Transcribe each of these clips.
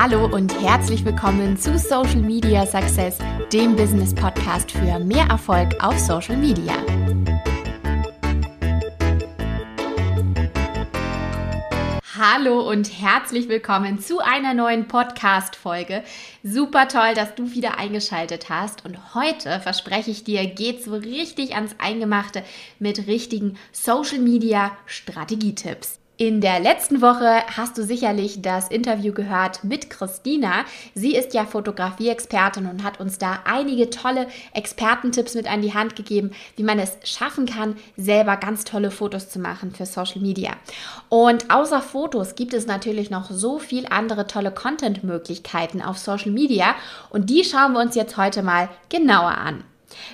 Hallo und herzlich willkommen zu Social Media Success, dem Business Podcast für mehr Erfolg auf Social Media. Hallo und herzlich willkommen zu einer neuen Podcast-Folge. Super toll, dass du wieder eingeschaltet hast. Und heute, verspreche ich dir, geht so richtig ans Eingemachte mit richtigen Social Media Strategietipps. In der letzten Woche hast du sicherlich das Interview gehört mit Christina. Sie ist ja Fotografie-Expertin und hat uns da einige tolle Expertentipps mit an die Hand gegeben, wie man es schaffen kann, selber ganz tolle Fotos zu machen für Social Media. Und außer Fotos gibt es natürlich noch so viel andere tolle Content-Möglichkeiten auf Social Media und die schauen wir uns jetzt heute mal genauer an.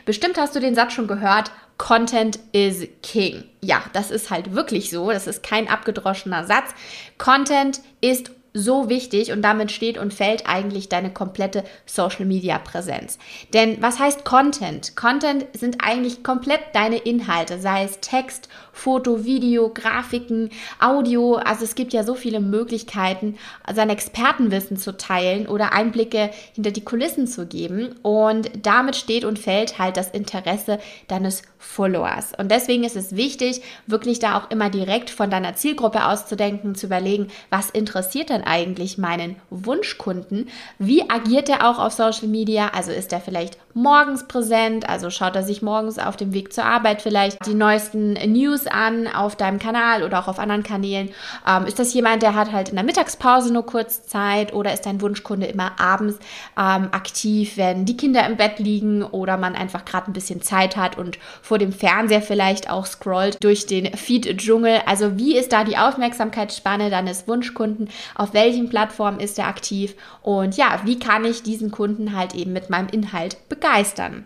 Bestimmt hast du den Satz schon gehört, Content is King. Ja, das ist halt wirklich so. Das ist kein abgedroschener Satz. Content ist so wichtig und damit steht und fällt eigentlich deine komplette Social Media Präsenz. Denn was heißt Content? Content sind eigentlich komplett deine Inhalte, sei es Text, Foto, Video, Grafiken, Audio. Also es gibt ja so viele Möglichkeiten, sein Expertenwissen zu teilen oder Einblicke hinter die Kulissen zu geben. Und damit steht und fällt halt das Interesse deines Followers. Und deswegen ist es wichtig, wirklich da auch immer direkt von deiner Zielgruppe auszudenken, zu überlegen, was interessiert denn eigentlich meinen Wunschkunden? Wie agiert er auch auf Social Media? Also ist er vielleicht morgens präsent? Also schaut er sich morgens auf dem Weg zur Arbeit vielleicht die neuesten News an auf deinem Kanal oder auch auf anderen Kanälen? Ähm, ist das jemand, der hat halt in der Mittagspause nur kurz Zeit oder ist dein Wunschkunde immer abends ähm, aktiv, wenn die Kinder im Bett liegen oder man einfach gerade ein bisschen Zeit hat und vor dem Fernseher vielleicht auch scrollt durch den Feed-Dschungel? Also wie ist da die Aufmerksamkeitsspanne deines Wunschkunden? Auf welchen Plattformen ist er aktiv? Und ja, wie kann ich diesen Kunden halt eben mit meinem Inhalt begeistern?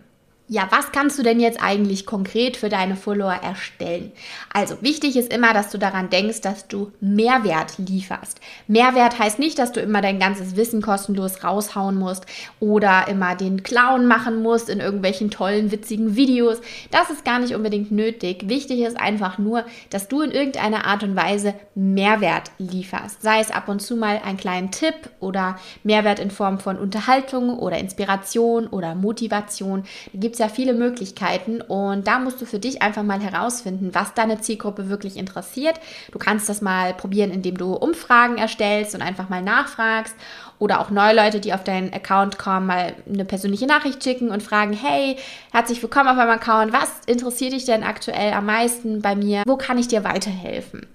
Ja, was kannst du denn jetzt eigentlich konkret für deine Follower erstellen? Also wichtig ist immer, dass du daran denkst, dass du Mehrwert lieferst. Mehrwert heißt nicht, dass du immer dein ganzes Wissen kostenlos raushauen musst oder immer den Clown machen musst in irgendwelchen tollen, witzigen Videos. Das ist gar nicht unbedingt nötig. Wichtig ist einfach nur, dass du in irgendeiner Art und Weise Mehrwert lieferst. Sei es ab und zu mal einen kleinen Tipp oder Mehrwert in Form von Unterhaltung oder Inspiration oder Motivation. Da gibt es ja viele Möglichkeiten und da musst du für dich einfach mal herausfinden, was deine Zielgruppe wirklich interessiert. Du kannst das mal probieren, indem du Umfragen erstellst und einfach mal nachfragst oder auch neue Leute, die auf deinen Account kommen, mal eine persönliche Nachricht schicken und fragen, hey, herzlich willkommen auf meinem Account, was interessiert dich denn aktuell am meisten bei mir? Wo kann ich dir weiterhelfen?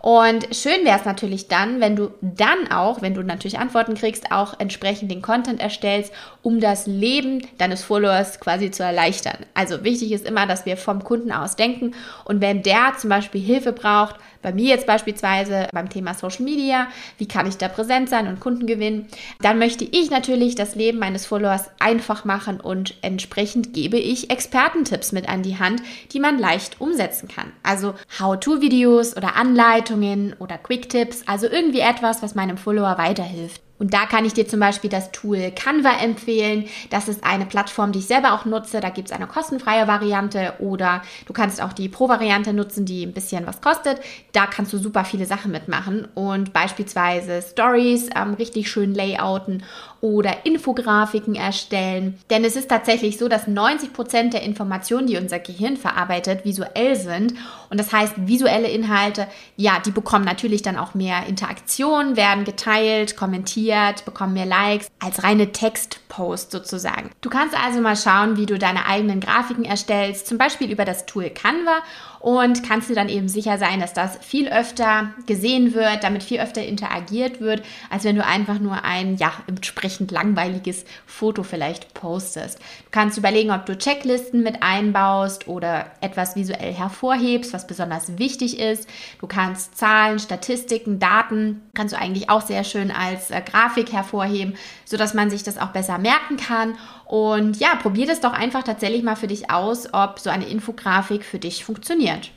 Und schön wäre es natürlich dann, wenn du dann auch, wenn du natürlich Antworten kriegst, auch entsprechend den Content erstellst, um das Leben deines Followers quasi zu erleichtern. Also wichtig ist immer, dass wir vom Kunden aus denken und wenn der zum Beispiel Hilfe braucht, bei mir jetzt beispielsweise beim Thema Social Media, wie kann ich da präsent sein und Kunden gewinnen, dann möchte ich natürlich das Leben meines Followers einfach machen und entsprechend gebe ich Expertentipps mit an die Hand, die man leicht umsetzen kann. Also How-to-Videos oder Anleitungen oder Quick-Tipps, also irgendwie etwas, was meinem Follower weiterhilft. Und da kann ich dir zum Beispiel das Tool Canva empfehlen. Das ist eine Plattform, die ich selber auch nutze. Da gibt es eine kostenfreie Variante oder du kannst auch die Pro-Variante nutzen, die ein bisschen was kostet. Da kannst du super viele Sachen mitmachen und beispielsweise Stories ähm, richtig schön layouten oder Infografiken erstellen. Denn es ist tatsächlich so, dass 90 Prozent der Informationen, die unser Gehirn verarbeitet, visuell sind. Und das heißt, visuelle Inhalte, ja, die bekommen natürlich dann auch mehr Interaktion, werden geteilt, kommentiert, bekommen mehr Likes als reine Textpost sozusagen. Du kannst also mal schauen, wie du deine eigenen Grafiken erstellst, zum Beispiel über das Tool Canva und kannst du dann eben sicher sein, dass das viel öfter gesehen wird, damit viel öfter interagiert wird, als wenn du einfach nur ein, ja, entsprechend langweiliges Foto vielleicht postest. Du kannst überlegen, ob du Checklisten mit einbaust oder etwas visuell hervorhebst, was besonders wichtig ist. Du kannst Zahlen, Statistiken, Daten, kannst du eigentlich auch sehr schön als äh, Grafik hervorheben, sodass man sich das auch besser merken kann und ja, probier das doch einfach tatsächlich mal für dich aus, ob so eine Infografik für dich funktioniert.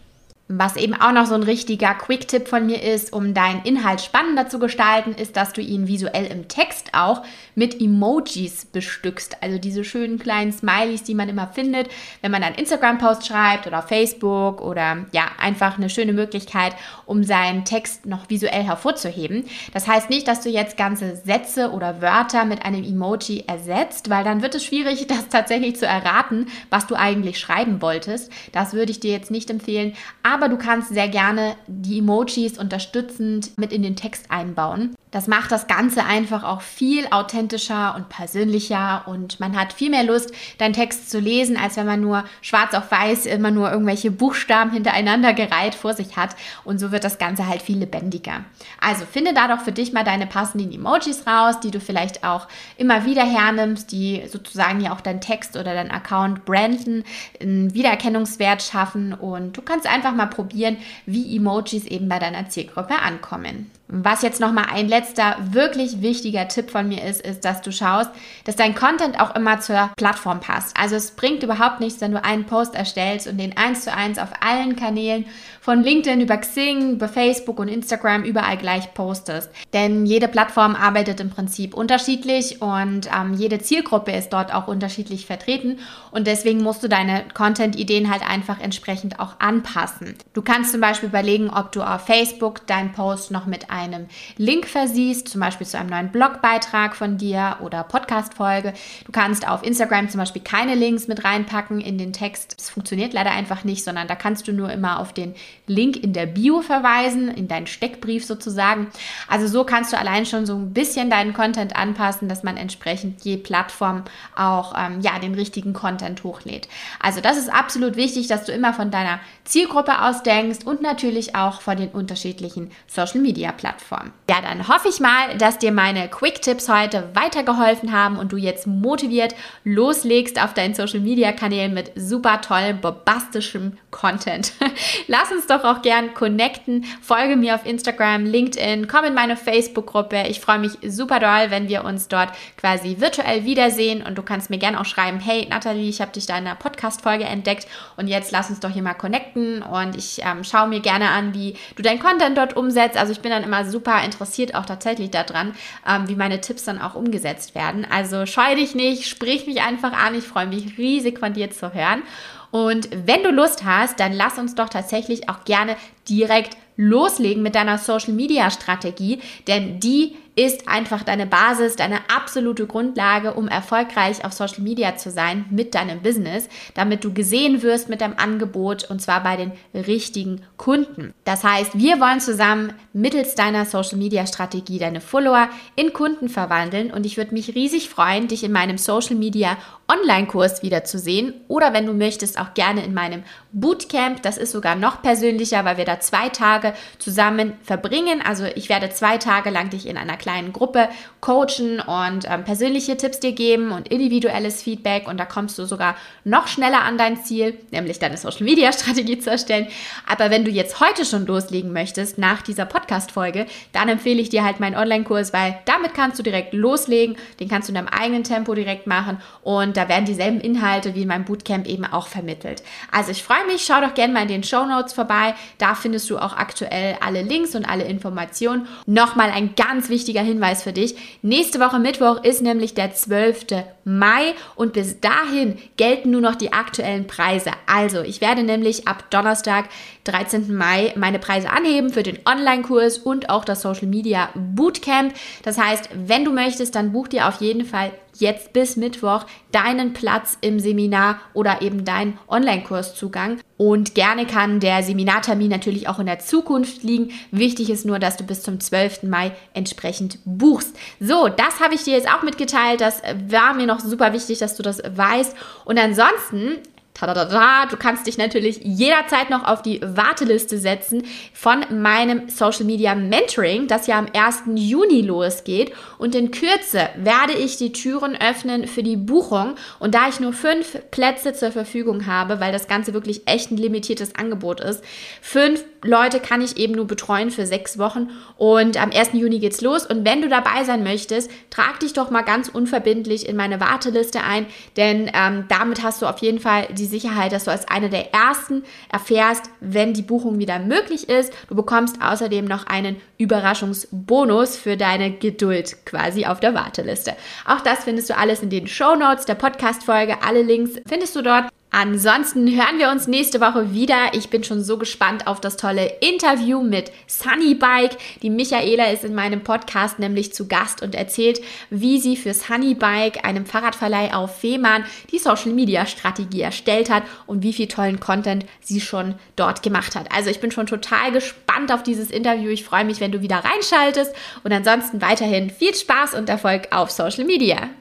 Was eben auch noch so ein richtiger Quick-Tipp von mir ist, um deinen Inhalt spannender zu gestalten, ist, dass du ihn visuell im Text auch mit Emojis bestückst. Also diese schönen kleinen Smileys, die man immer findet, wenn man einen Instagram-Post schreibt oder Facebook oder ja, einfach eine schöne Möglichkeit, um seinen Text noch visuell hervorzuheben. Das heißt nicht, dass du jetzt ganze Sätze oder Wörter mit einem Emoji ersetzt, weil dann wird es schwierig, das tatsächlich zu erraten, was du eigentlich schreiben wolltest. Das würde ich dir jetzt nicht empfehlen aber du kannst sehr gerne die Emojis unterstützend mit in den Text einbauen. Das macht das Ganze einfach auch viel authentischer und persönlicher und man hat viel mehr Lust, deinen Text zu lesen, als wenn man nur schwarz auf weiß immer nur irgendwelche Buchstaben hintereinander gereiht vor sich hat. Und so wird das Ganze halt viel lebendiger. Also finde da doch für dich mal deine passenden Emojis raus, die du vielleicht auch immer wieder hernimmst, die sozusagen ja auch dein Text oder dein Account branden, einen Wiedererkennungswert schaffen und du kannst einfach mal probieren, wie Emojis eben bei deiner Zielgruppe ankommen. Was jetzt nochmal ein letzter wirklich wichtiger Tipp von mir ist, ist, dass du schaust, dass dein Content auch immer zur Plattform passt. Also es bringt überhaupt nichts, wenn du einen Post erstellst und den eins zu eins auf allen Kanälen von LinkedIn über Xing, über Facebook und Instagram überall gleich postest. Denn jede Plattform arbeitet im Prinzip unterschiedlich und ähm, jede Zielgruppe ist dort auch unterschiedlich vertreten und deswegen musst du deine Content-Ideen halt einfach entsprechend auch anpassen. Du kannst zum Beispiel überlegen, ob du auf Facebook deinen Post noch mit einem Link versiehst, zum Beispiel zu einem neuen Blogbeitrag von dir oder Podcast-Folge. Du kannst auf Instagram zum Beispiel keine Links mit reinpacken in den Text. Das funktioniert leider einfach nicht, sondern da kannst du nur immer auf den Link in der Bio verweisen, in deinen Steckbrief sozusagen. Also so kannst du allein schon so ein bisschen deinen Content anpassen, dass man entsprechend je Plattform auch ähm, ja, den richtigen Content hochlädt. Also das ist absolut wichtig, dass du immer von deiner Zielgruppe aus denkst und natürlich auch von den unterschiedlichen Social Media Plattformen. Ja, dann hoffe ich mal, dass dir meine Quick Tipps heute weitergeholfen haben und du jetzt motiviert loslegst auf deinen Social Media Kanälen mit super tollem, bombastischem Content. Lass uns doch auch gern connecten. Folge mir auf Instagram, LinkedIn, komm in meine Facebook-Gruppe. Ich freue mich super doll, wenn wir uns dort quasi virtuell wiedersehen und du kannst mir gern auch schreiben, hey Nathalie, ich habe dich da in einer Podcast-Folge entdeckt und jetzt lass uns doch hier mal connecten und ich ähm, schaue mir gerne an, wie du dein Content dort umsetzt. Also ich bin dann immer super interessiert auch tatsächlich daran, ähm, wie meine Tipps dann auch umgesetzt werden. Also scheu dich nicht, sprich mich einfach an. Ich freue mich riesig von dir zu hören. Und wenn du Lust hast, dann lass uns doch tatsächlich auch gerne direkt loslegen mit deiner Social Media Strategie, denn die ist einfach deine Basis, deine absolute Grundlage, um erfolgreich auf Social Media zu sein mit deinem Business, damit du gesehen wirst mit deinem Angebot und zwar bei den richtigen Kunden. Das heißt, wir wollen zusammen mittels deiner Social Media Strategie deine Follower in Kunden verwandeln und ich würde mich riesig freuen, dich in meinem Social Media Online-Kurs wiederzusehen oder wenn du möchtest, auch gerne in meinem Bootcamp. Das ist sogar noch persönlicher, weil wir da zwei Tage zusammen verbringen. Also ich werde zwei Tage lang dich in einer kleinen Gruppe coachen und ähm, persönliche Tipps dir geben und individuelles Feedback und da kommst du sogar noch schneller an dein Ziel, nämlich deine Social Media Strategie zu erstellen. Aber wenn du jetzt heute schon loslegen möchtest nach dieser Podcast Folge, dann empfehle ich dir halt meinen Online-Kurs, weil damit kannst du direkt loslegen, den kannst du in deinem eigenen Tempo direkt machen und da werden dieselben Inhalte wie in meinem Bootcamp eben auch vermittelt. Also ich freue mich, schau doch gerne mal in den Show Notes vorbei, da findest du auch aktuell alle Links und alle Informationen. Nochmal ein ganz wichtiger wichtiger Hinweis für dich. Nächste Woche Mittwoch ist nämlich der 12. Mai und bis dahin gelten nur noch die aktuellen Preise. Also, ich werde nämlich ab Donnerstag, 13. Mai, meine Preise anheben für den Online-Kurs und auch das Social Media Bootcamp. Das heißt, wenn du möchtest, dann buch dir auf jeden Fall jetzt bis Mittwoch deinen Platz im Seminar oder eben deinen Online-Kurszugang. Und gerne kann der Seminartermin natürlich auch in der Zukunft liegen. Wichtig ist nur, dass du bis zum 12. Mai entsprechend buchst. So, das habe ich dir jetzt auch mitgeteilt. Das war mir noch super wichtig, dass du das weißt. Und ansonsten Tadadada, du kannst dich natürlich jederzeit noch auf die Warteliste setzen von meinem Social Media Mentoring, das ja am 1. Juni losgeht. Und in Kürze werde ich die Türen öffnen für die Buchung. Und da ich nur fünf Plätze zur Verfügung habe, weil das Ganze wirklich echt ein limitiertes Angebot ist, fünf Leute kann ich eben nur betreuen für sechs Wochen und am 1. Juni geht's los. Und wenn du dabei sein möchtest, trag dich doch mal ganz unverbindlich in meine Warteliste ein, denn ähm, damit hast du auf jeden Fall die Sicherheit, dass du als eine der ersten erfährst, wenn die Buchung wieder möglich ist. Du bekommst außerdem noch einen Überraschungsbonus für deine Geduld quasi auf der Warteliste. Auch das findest du alles in den Show Notes der Podcast-Folge. Alle Links findest du dort. Ansonsten hören wir uns nächste Woche wieder. Ich bin schon so gespannt auf das tolle Interview mit Sunny Bike. Die Michaela ist in meinem Podcast nämlich zu Gast und erzählt, wie sie für Sunny Bike, einem Fahrradverleih auf Fehmarn, die Social Media Strategie erstellt hat und wie viel tollen Content sie schon dort gemacht hat. Also ich bin schon total gespannt auf dieses Interview. Ich freue mich, wenn du wieder reinschaltest und ansonsten weiterhin viel Spaß und Erfolg auf Social Media.